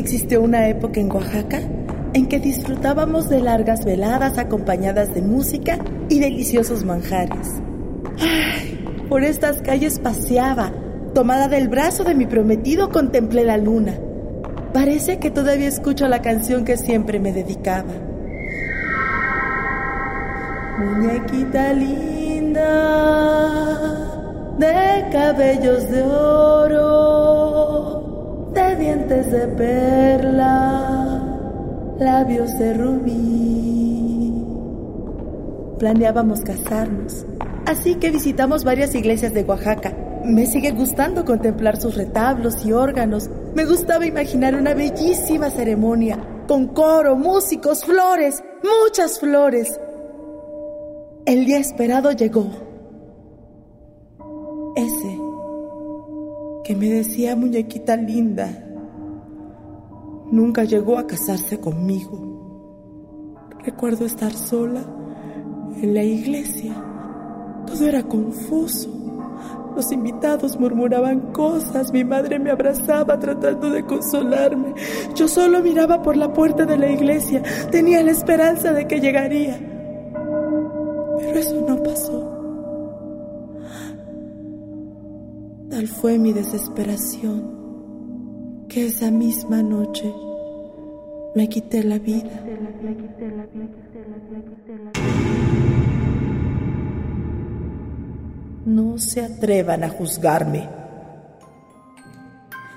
Existió una época en Oaxaca en que disfrutábamos de largas veladas acompañadas de música y deliciosos manjares. Por estas calles paseaba, tomada del brazo de mi prometido contemplé la luna. Parece que todavía escucho la canción que siempre me dedicaba. Muñequita linda, de cabellos de oro, de perla, labios de rubí. Planeábamos casarnos, así que visitamos varias iglesias de Oaxaca. Me sigue gustando contemplar sus retablos y órganos. Me gustaba imaginar una bellísima ceremonia, con coro, músicos, flores, muchas flores. El día esperado llegó. Ese que me decía muñequita linda, nunca llegó a casarse conmigo. Recuerdo estar sola en la iglesia. Todo era confuso. Los invitados murmuraban cosas, mi madre me abrazaba tratando de consolarme. Yo solo miraba por la puerta de la iglesia, tenía la esperanza de que llegaría. Pero eso no pasó. Tal fue mi desesperación que esa misma noche me quité la vida. No se atrevan a juzgarme.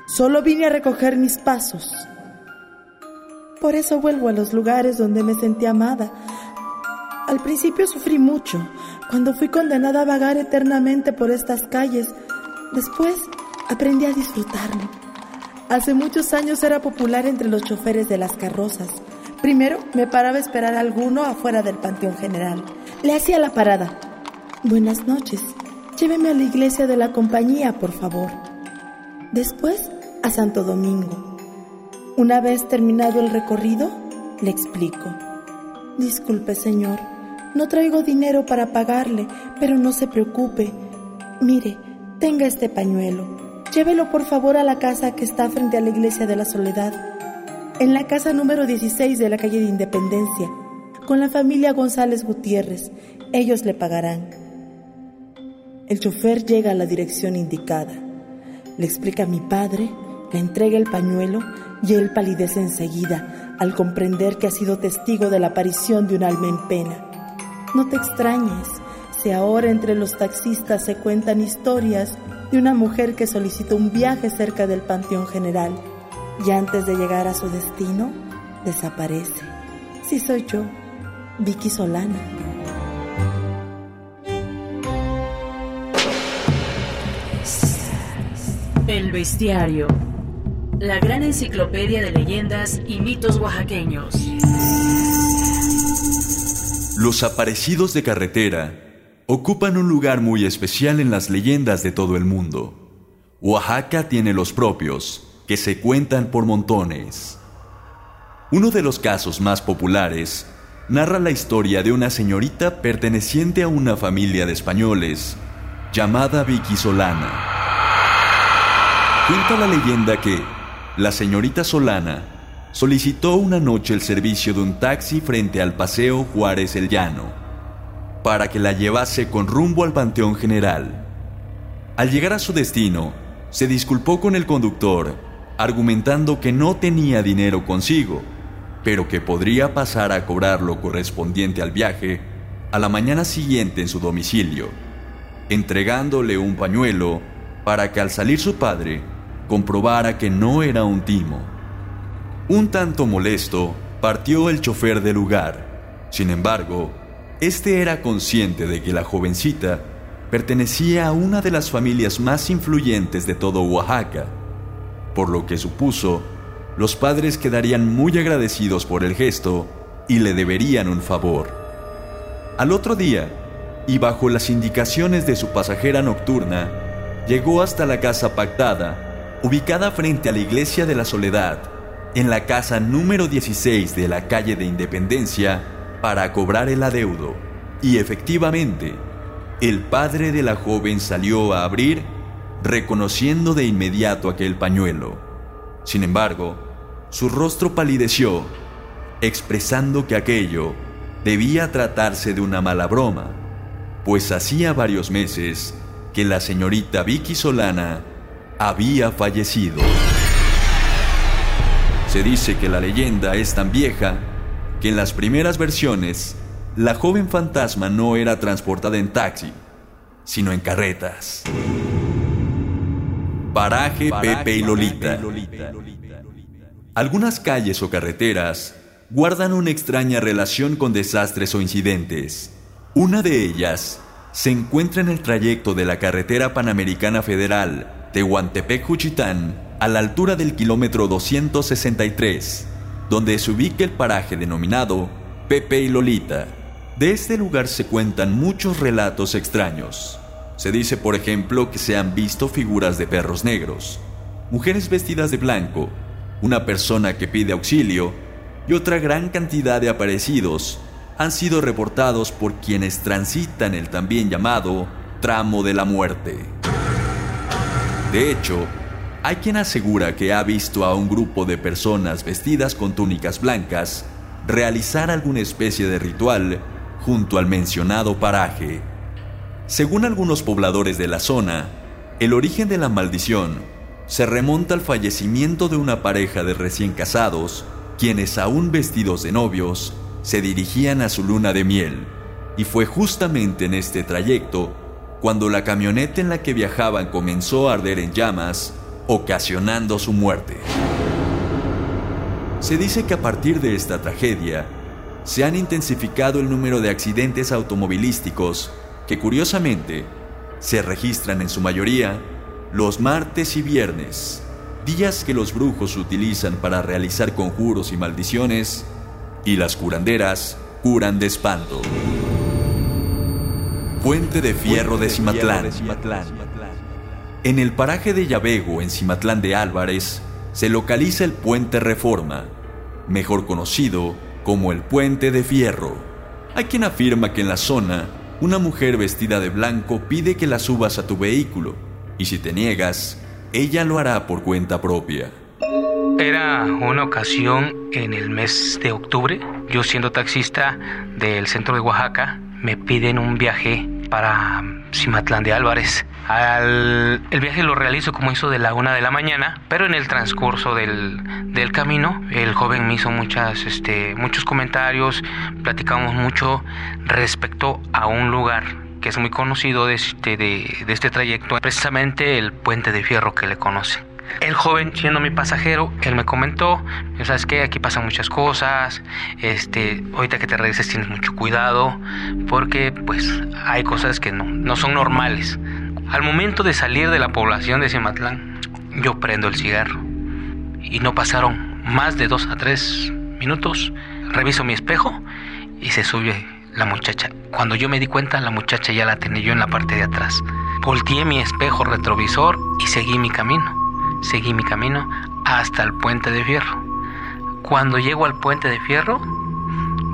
Solo vine a recoger mis pasos. Por eso vuelvo a los lugares donde me sentí amada, al principio sufrí mucho, cuando fui condenada a vagar eternamente por estas calles. Después aprendí a disfrutarlo. Hace muchos años era popular entre los choferes de las carrozas. Primero me paraba a esperar a alguno afuera del Panteón General. Le hacía la parada. Buenas noches. Lléveme a la iglesia de la compañía, por favor. Después a Santo Domingo. Una vez terminado el recorrido, le explico. Disculpe, señor. No traigo dinero para pagarle, pero no se preocupe. Mire, tenga este pañuelo. Llévelo por favor a la casa que está frente a la iglesia de la Soledad, en la casa número 16 de la calle de Independencia, con la familia González Gutiérrez. Ellos le pagarán. El chofer llega a la dirección indicada. Le explica a mi padre, le entrega el pañuelo y él palidece enseguida al comprender que ha sido testigo de la aparición de un alma en pena. No te extrañes si ahora entre los taxistas se cuentan historias de una mujer que solicitó un viaje cerca del Panteón General y antes de llegar a su destino desaparece. Sí soy yo, Vicky Solana. El bestiario. La gran enciclopedia de leyendas y mitos oaxaqueños. Los aparecidos de carretera ocupan un lugar muy especial en las leyendas de todo el mundo. Oaxaca tiene los propios, que se cuentan por montones. Uno de los casos más populares narra la historia de una señorita perteneciente a una familia de españoles llamada Vicky Solana. Cuenta la leyenda que la señorita Solana solicitó una noche el servicio de un taxi frente al Paseo Juárez el Llano, para que la llevase con rumbo al Panteón General. Al llegar a su destino, se disculpó con el conductor, argumentando que no tenía dinero consigo, pero que podría pasar a cobrar lo correspondiente al viaje a la mañana siguiente en su domicilio, entregándole un pañuelo para que al salir su padre comprobara que no era un timo. Un tanto molesto, partió el chofer del lugar. Sin embargo, este era consciente de que la jovencita pertenecía a una de las familias más influyentes de todo Oaxaca, por lo que supuso los padres quedarían muy agradecidos por el gesto y le deberían un favor. Al otro día, y bajo las indicaciones de su pasajera nocturna, llegó hasta la casa pactada, ubicada frente a la iglesia de la Soledad, en la casa número 16 de la calle de Independencia para cobrar el adeudo. Y efectivamente, el padre de la joven salió a abrir, reconociendo de inmediato aquel pañuelo. Sin embargo, su rostro palideció, expresando que aquello debía tratarse de una mala broma, pues hacía varios meses que la señorita Vicky Solana había fallecido. Se dice que la leyenda es tan vieja que en las primeras versiones la joven fantasma no era transportada en taxi, sino en carretas. Paraje, Pepe y Lolita. Algunas calles o carreteras guardan una extraña relación con desastres o incidentes. Una de ellas se encuentra en el trayecto de la carretera panamericana federal Tehuantepec-Juchitán a la altura del kilómetro 263, donde se ubica el paraje denominado Pepe y Lolita. De este lugar se cuentan muchos relatos extraños. Se dice, por ejemplo, que se han visto figuras de perros negros, mujeres vestidas de blanco, una persona que pide auxilio y otra gran cantidad de aparecidos han sido reportados por quienes transitan el también llamado tramo de la muerte. De hecho, hay quien asegura que ha visto a un grupo de personas vestidas con túnicas blancas realizar alguna especie de ritual junto al mencionado paraje. Según algunos pobladores de la zona, el origen de la maldición se remonta al fallecimiento de una pareja de recién casados, quienes aún vestidos de novios, se dirigían a su luna de miel, y fue justamente en este trayecto cuando la camioneta en la que viajaban comenzó a arder en llamas, ocasionando su muerte. Se dice que a partir de esta tragedia, se han intensificado el número de accidentes automovilísticos que curiosamente se registran en su mayoría los martes y viernes, días que los brujos utilizan para realizar conjuros y maldiciones, y las curanderas curan de espanto. Puente de Fierro de Cimatlán. En el paraje de Yabego, en Cimatlán de Álvarez, se localiza el Puente Reforma, mejor conocido como el Puente de Fierro. Hay quien afirma que en la zona, una mujer vestida de blanco pide que la subas a tu vehículo, y si te niegas, ella lo hará por cuenta propia. Era una ocasión en el mes de octubre, yo siendo taxista del centro de Oaxaca, me piden un viaje para Cimatlán de Álvarez. el viaje lo realizo como hizo de la una de la mañana, pero en el transcurso del, camino, el joven me hizo muchas, este, muchos comentarios, platicamos mucho respecto a un lugar que es muy conocido de este, de, de este trayecto, precisamente el puente de fierro que le conoce. El joven, siendo mi pasajero, él me comentó, ¿sabes qué? Aquí pasan muchas cosas, este, ahorita que te regreses tienes mucho cuidado, porque pues hay cosas que no, no son normales. Al momento de salir de la población de Cimatlán, yo prendo el cigarro y no pasaron más de dos a tres minutos, reviso mi espejo y se sube la muchacha. Cuando yo me di cuenta, la muchacha ya la tenía yo en la parte de atrás. Volteé mi espejo retrovisor y seguí mi camino. Seguí mi camino hasta el puente de fierro. Cuando llego al puente de fierro,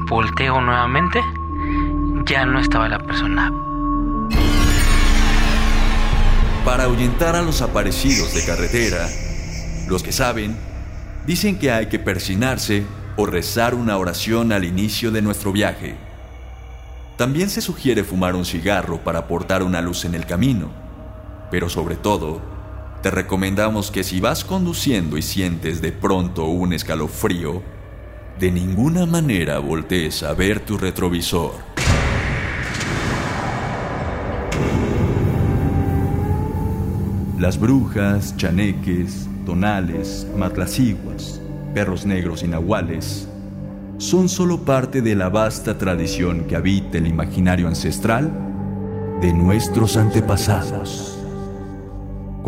volteo nuevamente, ya no estaba la persona. Para ahuyentar a los aparecidos de carretera, los que saben, dicen que hay que persinarse o rezar una oración al inicio de nuestro viaje también se sugiere fumar un cigarro para aportar una luz en el camino, pero sobre todo, te recomendamos que si vas conduciendo y sientes de pronto un escalofrío, de ninguna manera voltees a ver tu retrovisor. Las brujas, chaneques, tonales, matlaciguas, perros negros y son solo parte de la vasta tradición que habita el imaginario ancestral de nuestros antepasados.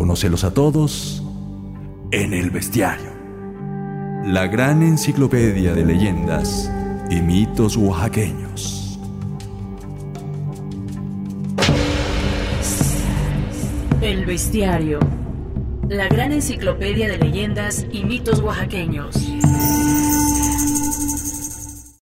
Conócelos a todos en el bestiario. La gran enciclopedia de leyendas y mitos oaxaqueños. El bestiario. La gran enciclopedia de leyendas y mitos oaxaqueños.